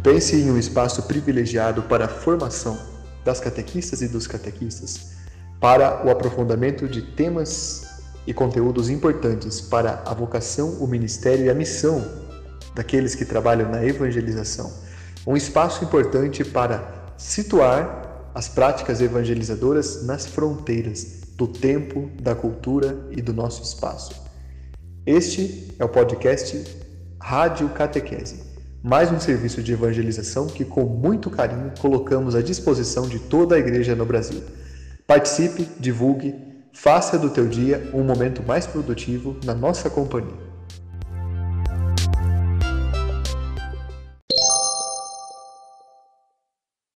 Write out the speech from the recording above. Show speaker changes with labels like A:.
A: Pense em um espaço privilegiado para a formação das catequistas e dos catequistas, para o aprofundamento de temas e conteúdos importantes para a vocação, o ministério e a missão daqueles que trabalham na evangelização. Um espaço importante para situar as práticas evangelizadoras nas fronteiras do tempo, da cultura e do nosso espaço. Este é o podcast Rádio Catequese mais um serviço de evangelização que, com muito carinho, colocamos à disposição de toda a igreja no Brasil. Participe, divulgue, faça do teu dia um momento mais produtivo na nossa companhia.